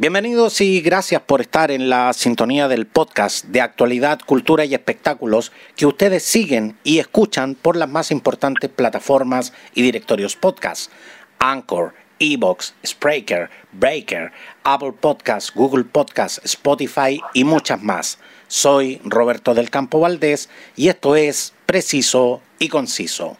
Bienvenidos y gracias por estar en la sintonía del podcast de actualidad, cultura y espectáculos que ustedes siguen y escuchan por las más importantes plataformas y directorios podcast. Anchor, Evox, Spreaker, Breaker, Apple Podcasts, Google Podcasts, Spotify y muchas más. Soy Roberto del Campo Valdés y esto es Preciso y Conciso.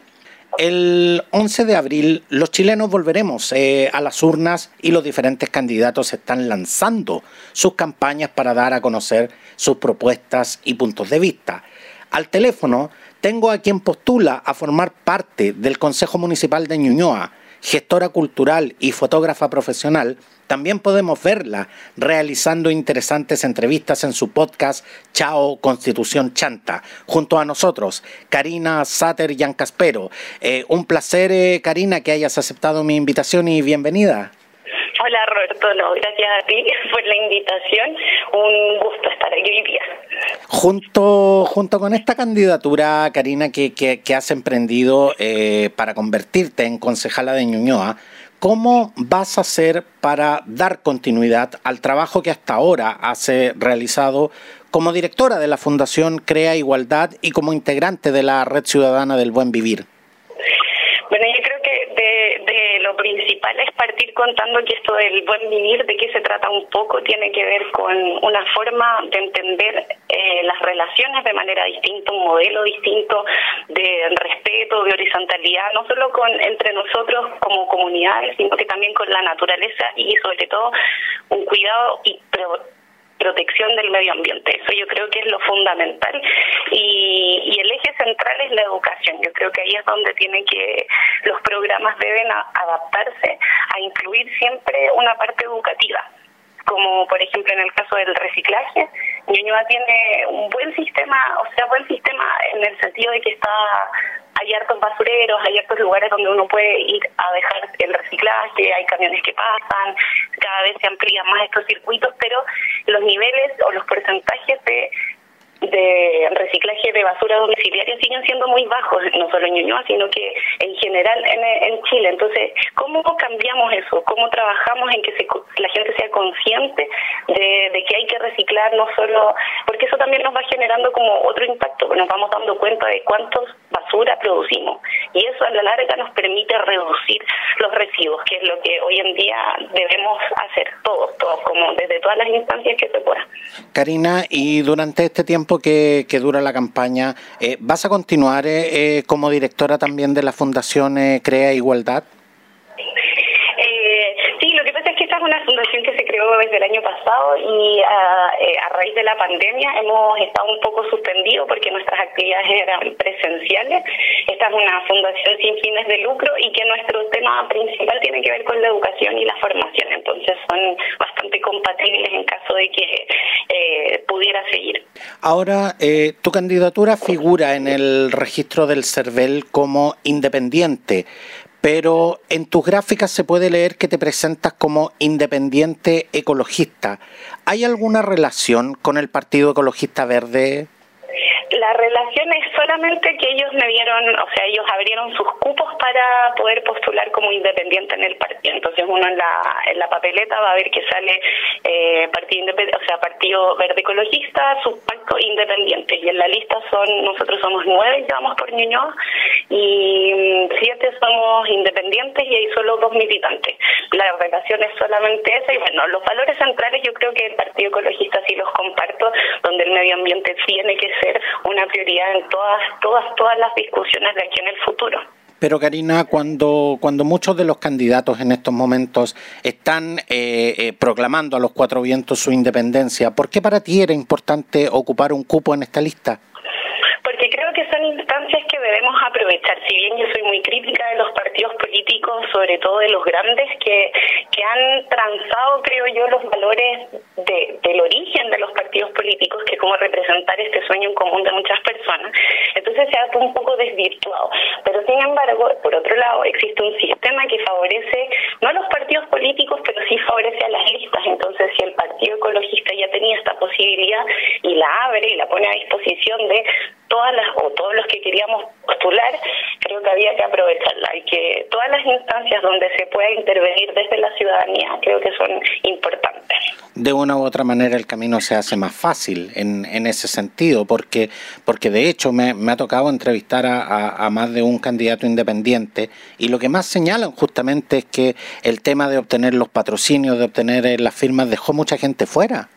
El 11 de abril los chilenos volveremos eh, a las urnas y los diferentes candidatos están lanzando sus campañas para dar a conocer sus propuestas y puntos de vista. Al teléfono tengo a quien postula a formar parte del Consejo Municipal de Ñuñoa, gestora cultural y fotógrafa profesional, también podemos verla realizando interesantes entrevistas en su podcast Chao Constitución Chanta, junto a nosotros, Karina Sater Yancaspero. Eh, un placer, eh, Karina, que hayas aceptado mi invitación y bienvenida. Hola Roberto, no, gracias a ti por la invitación. Un gusto estar aquí hoy día. Junto, junto con esta candidatura, Karina, que, que, has emprendido eh, para convertirte en concejala de Ñuñoa, ¿cómo vas a hacer para dar continuidad al trabajo que hasta ahora has realizado como directora de la Fundación Crea Igualdad y como integrante de la Red Ciudadana del Buen Vivir? Bueno, yo creo que de, lo principal es partir contando que esto del buen vivir, de qué se trata un poco, tiene que ver con una forma de entender eh, las relaciones de manera distinta, un modelo distinto de respeto, de horizontalidad, no solo con entre nosotros como comunidades, sino que también con la naturaleza y sobre todo un cuidado y protección del medio ambiente. Eso yo creo que es lo fundamental y, y, el eje central es la educación. Yo creo que ahí es donde tienen que los programas deben adaptarse a incluir siempre una parte educativa como por ejemplo en el caso del reciclaje, Ñuñoa tiene un buen sistema, o sea, buen sistema en el sentido de que está hay hartos basureros, hay hartos lugares donde uno puede ir a dejar el reciclaje, hay camiones que pasan, cada vez se amplían más estos circuitos, pero los niveles o los porcentajes de de reciclaje de basura domiciliaria siguen siendo muy bajos, no solo en Ñuñoa, sino que en general en, Chile. Entonces, ¿cómo cambiamos eso? ¿Cómo trabajamos en que la gente sea consciente de, que hay que reciclar no solo, porque eso también nos va generando como otro impacto, nos vamos dando cuenta de cuántos basura producimos y eso a la larga nos permite reducir los residuos, que es lo que hoy en día debemos hacer todos, todos, como desde todas las instancias que se pueda. Karina, y durante este tiempo que, dura la campaña, eh, ¿vas a continuar eh, eh, como directora también de la Fundación Crea Igualdad? una fundación que se creó desde el año pasado y ah, eh, a, raíz de la pandemia hemos estado un poco suspendidos porque nuestras actividades eran presenciales. Esta es una fundación sin fines de lucro y que nuestro tema principal tiene que ver con la educación y la formación. Entonces son bastante compatibles en caso de que eh, pudiera seguir. Ahora, eh, tu candidatura figura en el registro del CERVEL como independiente pero en tus gráficas se puede leer que te presentas como independiente ecologista. ¿Hay alguna relación con el Partido Ecologista Verde? La solamente que ellos me dieron, o sea, ellos abrieron sus cupos para poder postular como independiente en el partido. Entonces uno en la, en la papeleta va a ver que sale eh, partido o sea, partido verde ecologista, pacto independiente. Y en la lista son, nosotros somos nueve, llevamos por Ñuñoa, y somos independientes y hay solo dos militantes. La relación es solamente esa. Y bueno, los valores centrales yo creo que el Partido Ecologista sí los comparto, donde el medio ambiente tiene que ser una prioridad en todas, todas, todas las discusiones de aquí en el futuro. Pero Karina, cuando, cuando muchos de los candidatos en estos momentos están eh, eh, proclamando a los cuatro vientos su independencia, ¿por qué para ti era importante ocupar un cupo en esta lista? Porque creo que son instancias que debemos aprovechar. Si bien yo soy muy crítica de los partidos políticos, sobre todo de los grandes, que, que han transado, creo yo, los valores de, del origen de los partidos políticos, que como representar este sueño en común de muchas personas, entonces se ha un poco desvirtuado. Pero sin embargo, por otro lado, existe un sistema que favorece, no a los partidos políticos, pero sí favorece a las listas. Entonces, si el Partido Ecologista ya tenía esta posibilidad y la abre y la pone a disposición de todas las o todos los que queríamos postular, creo que había que aprovecharla y que todas las instancias donde se pueda intervenir desde la ciudadanía creo que son importantes. De una u otra manera el camino se hace más fácil en, ese sentido, porque, porque de hecho me, ha tocado entrevistar a, a, más de un candidato independiente y lo que más señalan justamente es que el tema de obtener los patrocinios, de obtener eh, las firmas, dejó mucha gente fuera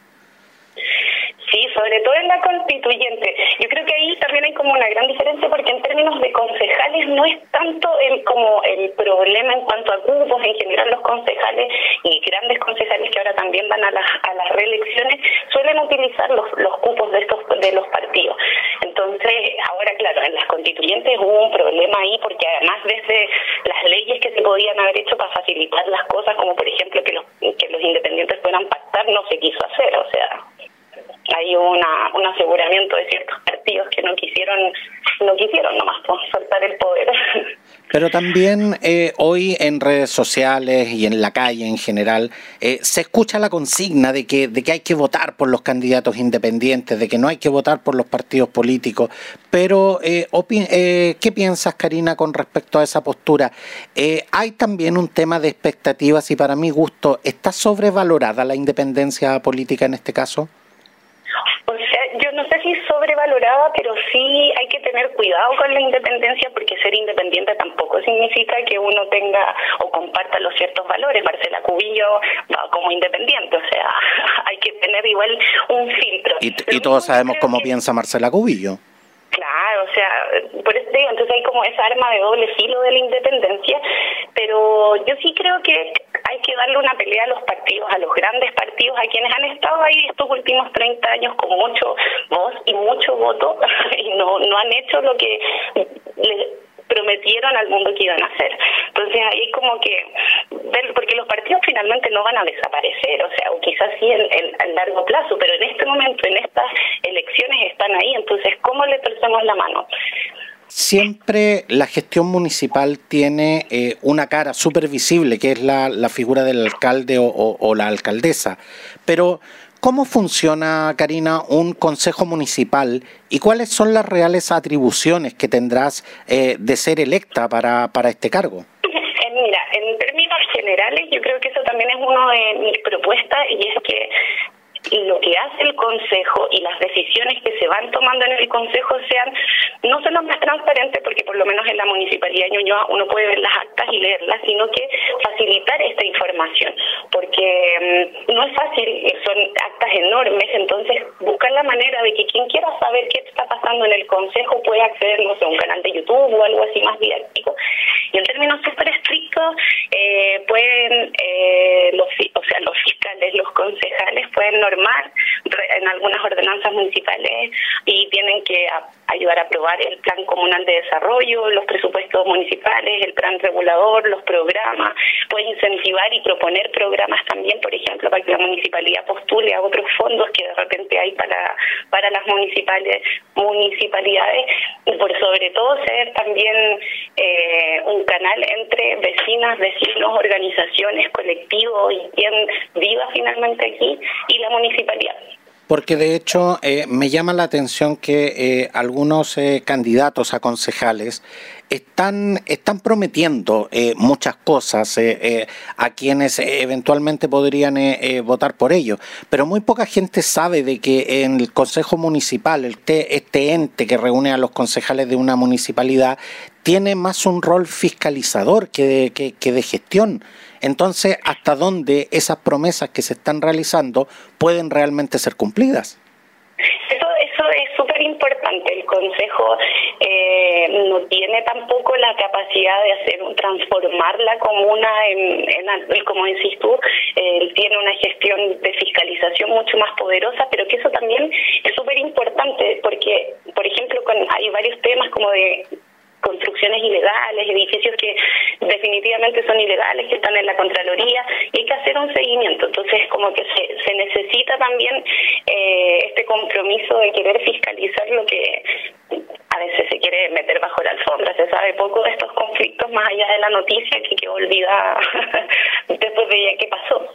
sobre todo en la constituyente. Yo creo que ahí también hay como una gran diferencia porque en términos de concejales no es tanto el como el problema en cuanto a cupos, en general los concejales y grandes concejales que ahora también van a las, a las reelecciones suelen utilizar los, los cupos de estos de los partidos. Entonces, ahora claro, en las constituyentes hubo un problema ahí porque además desde las leyes que se podían haber hecho para facilitar las cosas, como por ejemplo que los, que los independientes puedan pactar, no se quiso hacer, o sea, hay una, un aseguramiento de ciertos partidos que no quisieron, no quisieron nomás soltar el poder. Pero también eh, hoy en redes sociales y en la calle en general eh, se escucha la consigna de que, de que hay que votar por los candidatos independientes, de que no hay que votar por los partidos políticos. Pero, eh, eh ¿qué piensas, Karina, con respecto a esa postura? hay también un tema de expectativas y para mi gusto, ¿está sobrevalorada la independencia política en este caso? O sea, yo no sé si pero sí hay que tener cuidado con la independencia porque ser independiente tampoco significa que uno tenga o comparta los ciertos valores. Marcela Cubillo va como independiente, o sea, hay que tener igual un filtro. Y, todos sabemos cómo piensa Marcela Cubillo. Claro, o sea, por eso digo, entonces hay como esa arma de doble filo de la independencia, pero yo sí creo que hay que darle una pelea a los partidos, a los grandes partidos, a quienes han estado ahí estos últimos 30 años con mucho voz y mucho voto y no, no han hecho lo que les prometieron al mundo que iban a hacer. Entonces ahí como que, porque los partidos finalmente no van a desaparecer, o sea, o quizás sí en, en, largo plazo, pero en este momento, en estas elecciones están ahí, entonces ¿cómo le torcemos la mano? Siempre la gestión municipal tiene eh, una cara súper visible, que es la, la, figura del alcalde o, la alcaldesa, pero ¿Cómo funciona, Karina, un consejo municipal y cuáles son las reales atribuciones que tendrás eh, de ser electa para, para este cargo? Eh, mira, en términos generales, yo creo que eso también es una de mis propuestas y es que lo que hace el Consejo y las decisiones que se van tomando en el Consejo sean no solo más transparentes, porque por lo menos en la Municipalidad de Ñuñoa uno puede ver las actas y leerlas, sino que facilitar esta información, porque mm, no es fácil, son actas enormes, entonces buscar la manera de que quien quiera saber qué está pasando en el Consejo pueda acceder, no sé, a un canal de YouTube o algo así más didáctico. Y en términos súper estrictos, eh, pueden, eh, los, o sea, los fiscales, los concejales pueden normar en algunas ordenanzas municipales y tienen que ayudar a aprobar el plan comunal de desarrollo, los presupuestos municipales, el plan regulador, los programas, puede incentivar y proponer programas también, por ejemplo, para que la municipalidad postule a otros fondos que de repente hay para, para las municipales, municipalidades. Y por sobre todo ser también eh, un canal entre vecinas, vecinos, organizaciones, colectivos y quien viva finalmente aquí y la municipalidad porque de hecho eh, me llama la atención que eh, algunos eh, candidatos a concejales están, están prometiendo muchas cosas a quienes eventualmente podrían votar por ello, pero muy poca gente sabe de que en el Consejo Municipal, este, ente que reúne a los concejales de una municipalidad, tiene más un rol fiscalizador que que de gestión. Entonces, ¿hasta dónde esas promesas que se están realizando pueden realmente ser cumplidas? Eso, eso es súper importante. El Consejo eh, no tiene tampoco la capacidad de hacer transformar la comuna en, en como decís tú, él tiene una gestión de fiscalización mucho más poderosa, pero que eso también es súper importante porque, por ejemplo, hay varios temas como de construcciones ilegales, edificios que definitivamente son ilegales, que están en la Contraloría, y hay que hacer un seguimiento. Entonces, como que se, se necesita también eh, este compromiso de querer fiscalizar lo que a veces se quiere meter bajo la alfombra. Se sabe poco de estos conflictos más allá de la noticia que quedó olvida después de ya qué pasó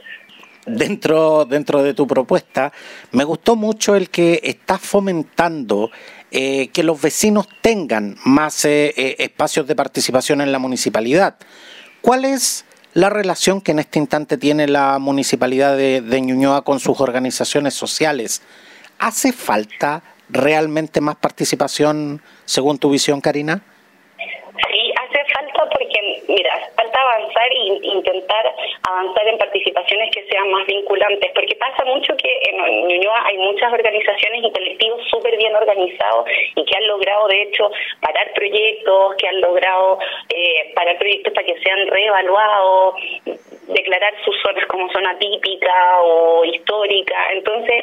dentro, dentro de tu propuesta, me gustó mucho el que estás fomentando eh, que los vecinos tengan más eh, eh, espacios de participación en la municipalidad. ¿Cuál es la relación que en este instante tiene la municipalidad de, de Ñuñoa con sus organizaciones sociales? ¿Hace falta realmente más participación según tu visión, Karina? mira, falta avanzar e intentar avanzar en participaciones que sean más vinculantes, porque pasa mucho que en Ñuñoa hay muchas organizaciones y colectivos súper bien organizados y que han logrado, de hecho, parar proyectos, que han logrado eh, parar proyectos para que sean reevaluados, declarar sus zonas como zona típica o histórica. Entonces,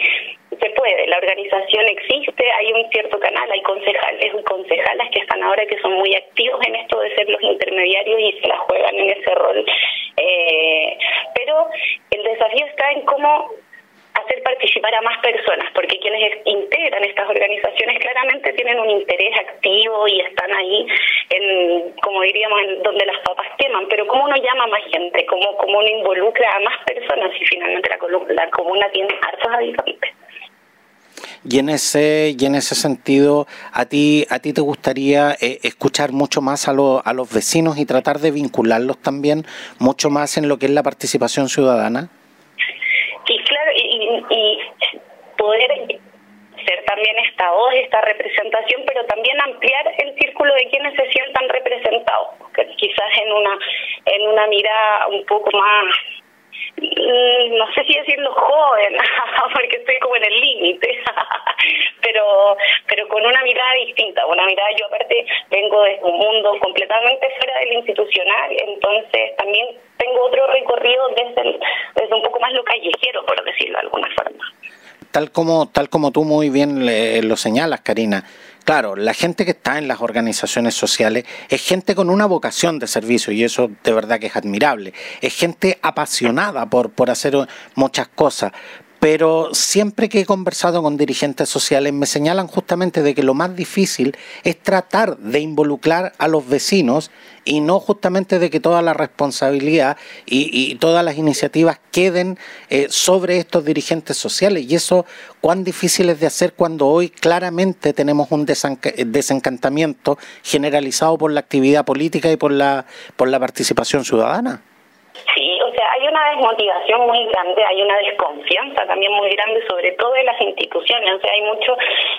se puede, la organización existe, hay un cierto canal, hay concejales y concejalas que están ahora que son muy activos en esto de ser los intermediarios y se la juegan en ese rol. Eh, pero el desafío está en cómo hacer participar a más personas, porque quienes integran estas organizaciones claramente tienen un interés activo y están ahí, en, como diríamos, en donde las papas queman, pero ¿cómo uno llama a más gente? ¿Cómo, cómo uno involucra a más personas si finalmente la, la comuna tiene hartos habitantes? Y en ese y en ese sentido, a ti a ti te gustaría eh, escuchar mucho más a, a los vecinos y tratar de vincularlos también mucho más en lo que es la participación ciudadana. Sí, claro, y, poder ser también esta voz, esta representación, pero también ampliar el círculo de quienes se sientan representados, quizás en una en una mirada un poco más no sé si decirlo joven, porque estoy como en el límite, pero pero con una mirada distinta, una mirada, yo aparte vengo de un mundo completamente fuera del institucional, entonces también tengo otro recorrido desde, desde un poco más lo callejero, por decirlo de alguna forma. Tal como, tal como tú muy bien lo señalas, Karina, Claro, la gente que está en las organizaciones sociales es gente con una vocación de servicio y eso de verdad que es admirable. Es gente apasionada por, por hacer muchas cosas, pero siempre que he conversado con dirigentes sociales me señalan justamente de que lo más difícil es tratar de involucrar a los vecinos y no justamente de que toda la responsabilidad y, todas las iniciativas queden eh, sobre estos dirigentes sociales. Y eso, cuán difícil es de hacer cuando hoy claramente tenemos un desencantamiento generalizado por la actividad política y por la, por la participación ciudadana hay una desmotivación muy grande, hay una desconfianza también muy grande, sobre todo de las instituciones. O sea, hay mucho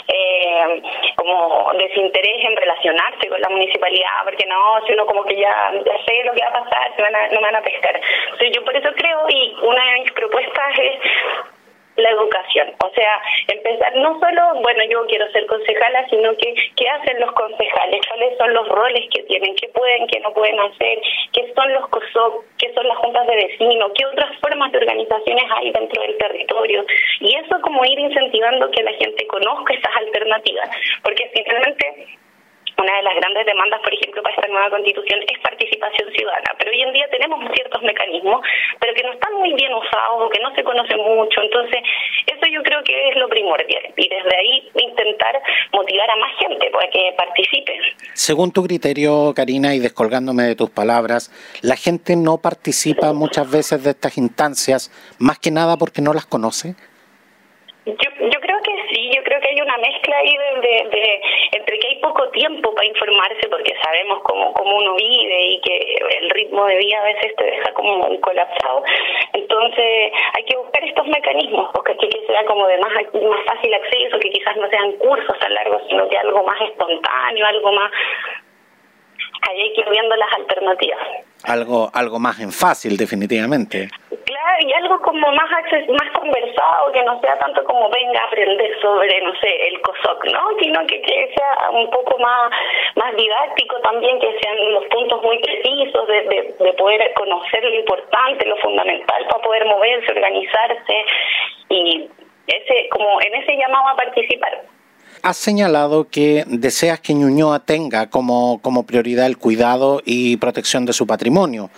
eh, como desinterés en relacionarse con la municipalidad, porque no, si uno como que ya, ya sé lo que va a pasar, se van a, no van a pescar. Entonces, yo por eso creo, y una de mis propuestas es la educación. O sea, empezar no solo, bueno, yo quiero ser concejala, sino que qué hacen los concejales, cuáles son los roles que tienen, qué pueden, qué no pueden hacer, qué son los COSOC, qué son las juntas de vecinos, qué otras formas de organizaciones hay dentro del territorio. Y eso como ir incentivando que la gente conozca estas alternativas, porque finalmente una de las grandes demandas, por ejemplo, para esta nueva constitución es participación ciudadana, pero hoy en día tenemos ciertos mecanismos, pero que no están muy bien usados o que no se conocen mucho, entonces eso yo creo que es lo primordial y desde ahí intentar motivar a más gente para que participe. Según tu criterio, Karina, y descolgándome de tus palabras, la gente no participa muchas veces de estas instancias, más que nada porque no las conoce. Yo, yo creo yo creo que hay una mezcla ahí de, entre que hay poco tiempo para informarse porque sabemos cómo, cómo uno vive y que el ritmo de vida a veces te deja como un colapsado. Entonces hay que buscar estos mecanismos, porque que sea como de más, más fácil acceso, que quizás no sean cursos tan largos, sino que algo más espontáneo, algo más... Ahí hay que ir viendo las alternativas. Algo, algo más en fácil, definitivamente y algo como más más conversado, que no sea tanto como venga a aprender sobre, no sé, el COSOC, ¿no? Sino que, que sea un poco más, más didáctico también, que sean los puntos muy precisos de, de, poder conocer lo importante, lo fundamental para poder moverse, organizarse y ese como en ese llamado a participar. Has señalado que deseas que Ñuñoa tenga como, como prioridad el cuidado y protección de su patrimonio.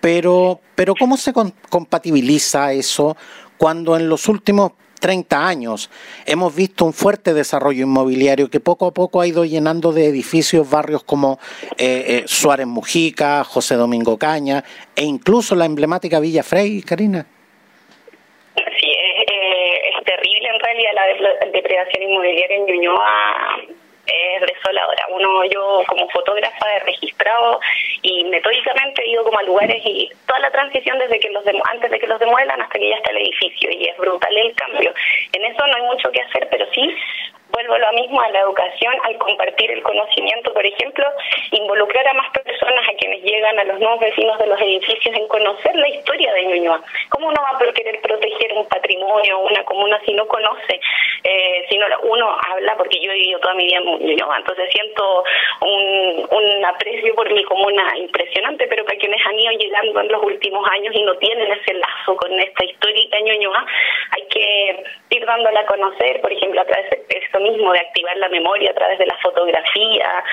Pero, pero ¿cómo se compatibiliza eso cuando en los últimos 30 años hemos visto un fuerte desarrollo inmobiliario que poco a poco ha ido llenando de edificios barrios como eh, eh, Suárez Mujica, José Domingo Caña e incluso la emblemática Villa Frey, Karina? Sí, es, terrible en realidad la depredación inmobiliaria en Ñuñoa es paso a la hora. Uno, yo como fotógrafa he registrado y metódicamente he ido como a lugares y toda la transición desde que los antes de que los demuelan hasta que ya está el edificio y es brutal el cambio. En eso no hay mucho que hacer, pero sí vuelvo lo mismo a la educación, al compartir el conocimiento, por ejemplo, involucrar a más personas, a quienes llegan, a los nuevos vecinos de los edificios, en conocer la historia de Ñuñoa. ¿Cómo uno va a querer proteger un patrimonio, una comuna, si no conoce? Eh, si no, uno habla, porque yo he vivido toda mi vida en Ñuñoa, entonces siento un, un aprecio por mi comuna impresionante, pero para quienes han ido llegando en los últimos años y no tienen ese lazo con esta histórica Ñuñoa, hay que ir dándola a conocer, por ejemplo, a través de esto mismo, de activar la memoria a través de la fotografía.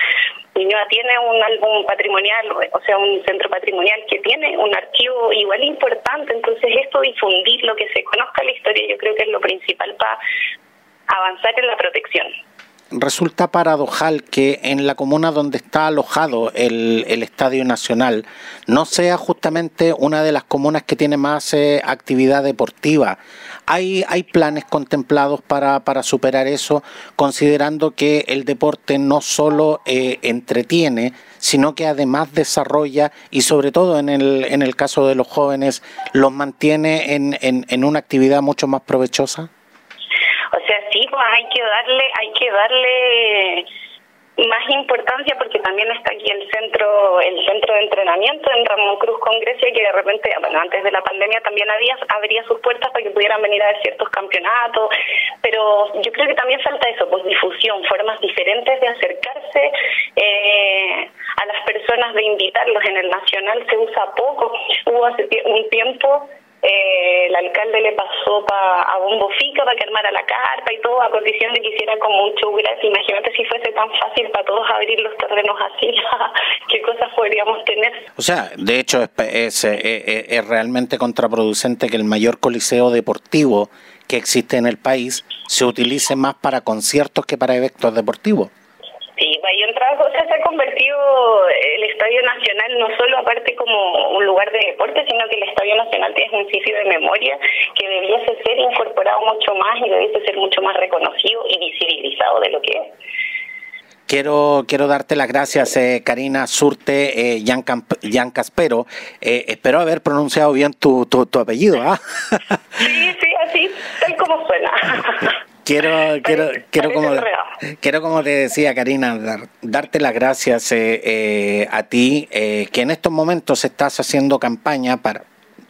Ñuñoa tiene un álbum patrimonial, o sea, un centro patrimonial que tiene un archivo igual importante, entonces esto difundir lo que se conozca la historia yo creo que es lo principal para avanzar en la protección resulta paradojal que en la comuna donde está alojado el, Estadio Nacional no sea justamente una de las comunas que tiene más eh, actividad deportiva. ¿Hay, ¿Hay planes contemplados para, para, superar eso, considerando que el deporte no solo eh, entretiene, sino que además desarrolla y sobre todo en el, en el caso de los jóvenes los mantiene en, en, en una actividad mucho más provechosa? O sea, sí, pues hay que darle, hay que darle más importancia porque también está aquí el centro el centro de entrenamiento en Ramón Cruz con que de repente bueno antes de la pandemia también había abría sus puertas para que pudieran venir a ver ciertos campeonatos pero yo creo que también falta eso pues difusión formas diferentes de acercarse eh, a las personas de invitarlos. En el nacional se usa poco hubo hace un tiempo eh, el alcalde le pasó pa, a Bombo Fica para que armara la carpa y todo, a condición de que hiciera como un show gratis. Imagínate si fuese tan fácil para todos abrir los terrenos así, qué cosas podríamos tener. O sea, de hecho es, es, es realmente contraproducente que el mayor coliseo deportivo que existe en el país se utilice más para conciertos que para eventos deportivos. Sí, Bayón Trabajo se ha convertido el Estadio Nacional no solo aparte como un lugar de deporte, sino que el Estadio Nacional tiene un sitio de memoria que debiese ser incorporado mucho más y debiese ser mucho más reconocido y visibilizado de lo que es. Quiero, quiero darte las gracias, eh, Karina Surte, eh, Jan, Caspero. Eh, espero haber pronunciado bien tu, tu, tu apellido. ¿ah? sí, sí, así, tal como suena. Quiero, quiero, quiero como, quiero como te decía Karina, darte las gracias eh, eh, a ti, eh, que en estos momentos estás haciendo campaña para,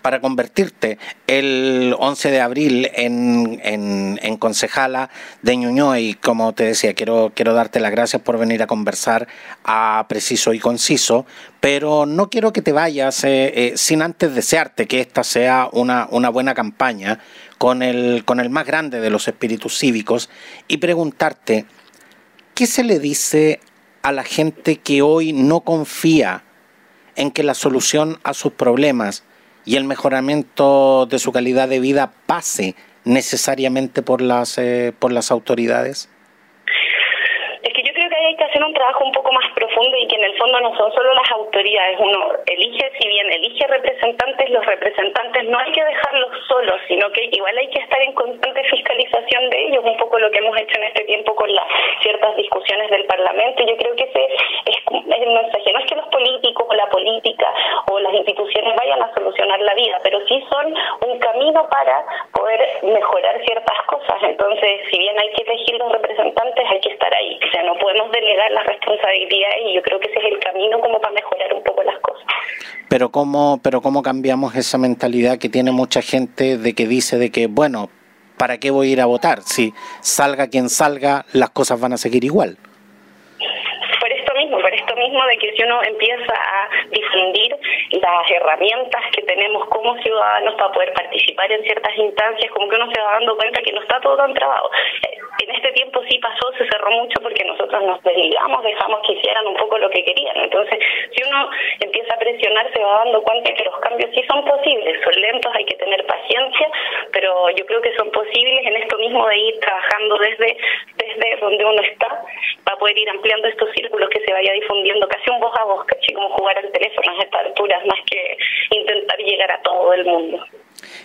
para convertirte el 11 de abril en, concejala de Ñuñoa. Y como te decía, quiero, quiero darte las gracias por venir a conversar a preciso y conciso, pero no quiero que te vayas eh, eh, sin antes desearte que esta sea una, una buena campaña con el, con el más grande de los espíritus cívicos y preguntarte, ¿qué se le dice a la gente que hoy no confía en que la solución a sus problemas y el mejoramiento de su calidad de vida pase necesariamente por las, eh, por las autoridades? Es que yo creo que hay que hacer un trabajo un poco más y que en el fondo no son solo las autoridades. Uno elige, si bien elige representantes, los representantes no hay que dejarlos solos, sino que igual hay que estar en constante fiscalización de ellos, un poco lo que hemos hecho en este tiempo con las ciertas discusiones del Parlamento. Yo creo que ese es, es el mensaje. No es que los políticos o la política o las instituciones vayan a solucionar la vida, pero sí son un camino para poder mejorar ciertas cosas. Entonces, si bien hay que elegir los representantes, hay que estar ahí. Podemos delegar la responsabilidad y yo creo que ese es el camino como para mejorar un poco las cosas. Pero cómo, pero cómo cambiamos esa mentalidad que tiene mucha gente de que dice de que, bueno, ¿para qué voy a ir a votar? Si salga quien salga, las cosas van a seguir igual mismo de que si uno empieza a difundir las herramientas que tenemos como ciudadanos para poder participar en ciertas instancias, como que uno se va dando cuenta que no está todo tan trabado. Eh, en este tiempo sí pasó, se cerró mucho porque nosotros nos desligamos, dejamos que hicieran un poco lo que querían. Entonces, si uno empieza a presionar, se va dando cuenta que los cambios sí son posibles, son lentos, hay que tener paciencia, pero yo creo que son posibles en esto mismo de ir trabajando desde, desde donde uno está, para poder ir ampliando estos círculos que se vaya difundiendo casi un voz a voz, casi como jugar al teléfono a estas alturas, más que intentar llegar a todo el mundo.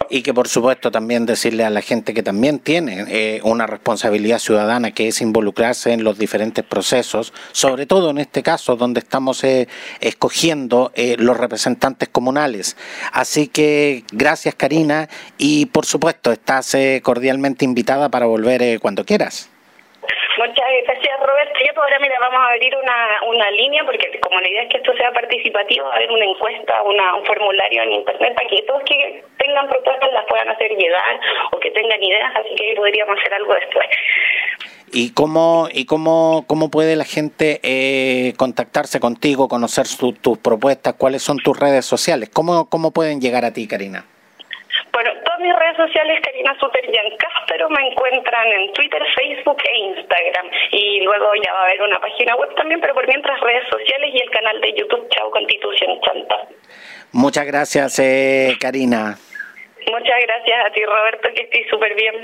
Y que por supuesto también decirle a la gente que también tiene eh, una responsabilidad ciudadana que es involucrarse en los diferentes procesos, sobre todo en este caso donde estamos eh, escogiendo eh, los representantes comunales. Así que gracias Karina y por supuesto estás cordialmente invitada para volver cuando quieras. Muchas gracias, ahora, mira, vamos a abrir una, una línea, porque como la idea es que esto sea participativo, va a haber una encuesta, una, un formulario en Internet para que todos que tengan propuestas las puedan hacer llegar o que tengan ideas, así que podríamos hacer algo después. ¿Y cómo, y cómo, cómo puede la gente eh, contactarse contigo, conocer tus propuestas? ¿Cuáles son tus redes sociales? ¿Cómo, ¿Cómo pueden llegar a ti, Karina? Bueno, todas mis redes sociales, Karina Suter Cáspero, me encuentran en Twitter, Facebook e Instagram. Y luego ya va a haber una página web también, pero por mientras redes sociales y el canal de YouTube Chao Constitución Chanta. Muchas gracias, eh, Karina. Muchas gracias a ti, Roberto, que estoy súper bien.